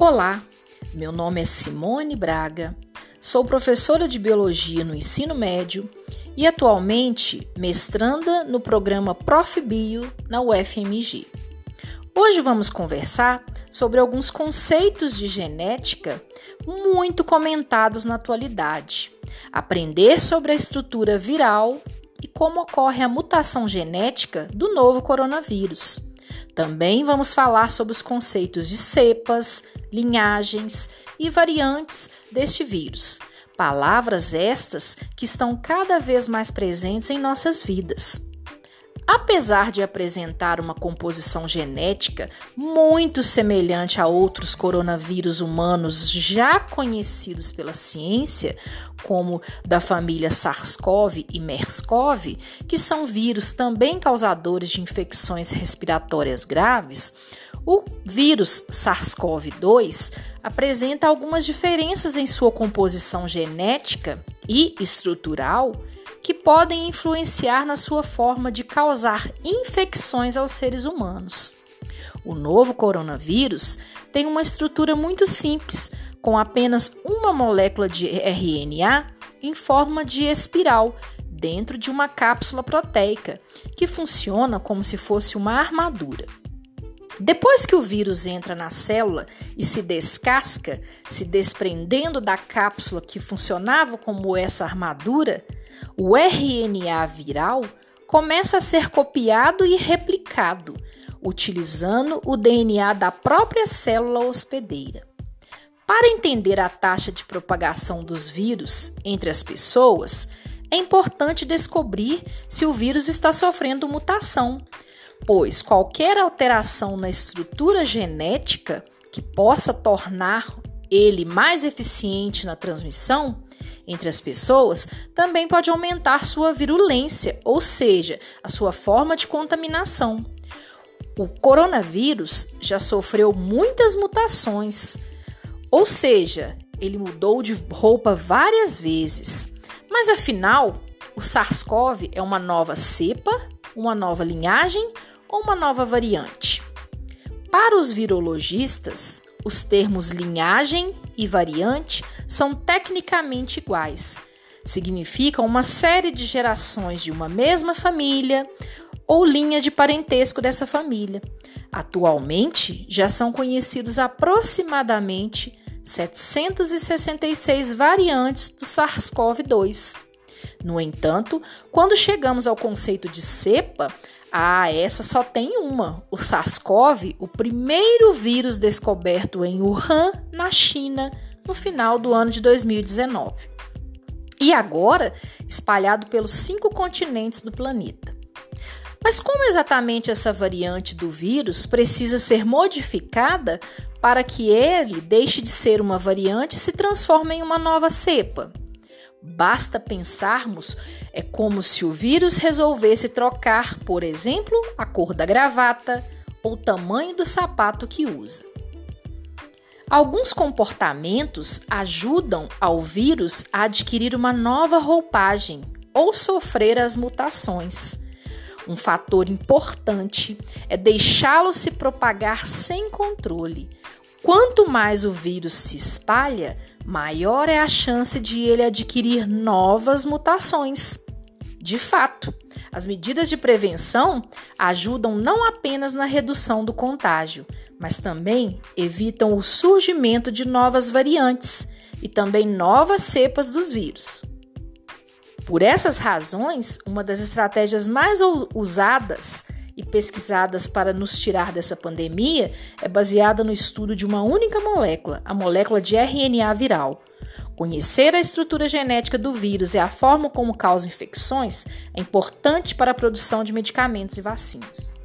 Olá, meu nome é Simone Braga, sou professora de Biologia no ensino médio e atualmente mestranda no programa ProfBio na UFMG. Hoje vamos conversar sobre alguns conceitos de genética muito comentados na atualidade, aprender sobre a estrutura viral e como ocorre a mutação genética do novo coronavírus. Também vamos falar sobre os conceitos de cepas, linhagens e variantes deste vírus. Palavras estas que estão cada vez mais presentes em nossas vidas. Apesar de apresentar uma composição genética muito semelhante a outros coronavírus humanos já conhecidos pela ciência, como da família SARS-CoV e MERS-CoV, que são vírus também causadores de infecções respiratórias graves, o vírus SARS-CoV-2 apresenta algumas diferenças em sua composição genética e estrutural que podem influenciar na sua forma de causar infecções aos seres humanos. O novo coronavírus tem uma estrutura muito simples, com apenas uma molécula de RNA em forma de espiral dentro de uma cápsula proteica, que funciona como se fosse uma armadura. Depois que o vírus entra na célula e se descasca, se desprendendo da cápsula que funcionava como essa armadura, o RNA viral começa a ser copiado e replicado, utilizando o DNA da própria célula hospedeira. Para entender a taxa de propagação dos vírus entre as pessoas, é importante descobrir se o vírus está sofrendo mutação pois qualquer alteração na estrutura genética que possa tornar ele mais eficiente na transmissão entre as pessoas também pode aumentar sua virulência, ou seja, a sua forma de contaminação. O coronavírus já sofreu muitas mutações, ou seja, ele mudou de roupa várias vezes. Mas afinal, o SARS-CoV é uma nova cepa, uma nova linhagem ou uma nova variante? Para os virologistas, os termos linhagem e variante são tecnicamente iguais. Significam uma série de gerações de uma mesma família ou linha de parentesco dessa família. Atualmente, já são conhecidos aproximadamente 766 variantes do SARS-CoV-2. No entanto, quando chegamos ao conceito de cepa, ah, essa só tem uma: o SARS-CoV, o primeiro vírus descoberto em Wuhan, na China, no final do ano de 2019. E agora espalhado pelos cinco continentes do planeta. Mas como exatamente essa variante do vírus precisa ser modificada para que ele deixe de ser uma variante e se transforme em uma nova cepa? Basta pensarmos, é como se o vírus resolvesse trocar, por exemplo, a cor da gravata ou o tamanho do sapato que usa. Alguns comportamentos ajudam ao vírus a adquirir uma nova roupagem ou sofrer as mutações. Um fator importante é deixá-lo se propagar sem controle. Quanto mais o vírus se espalha, maior é a chance de ele adquirir novas mutações. De fato, as medidas de prevenção ajudam não apenas na redução do contágio, mas também evitam o surgimento de novas variantes e também novas cepas dos vírus. Por essas razões, uma das estratégias mais usadas e pesquisadas para nos tirar dessa pandemia é baseada no estudo de uma única molécula, a molécula de RNA viral. Conhecer a estrutura genética do vírus e a forma como causa infecções é importante para a produção de medicamentos e vacinas.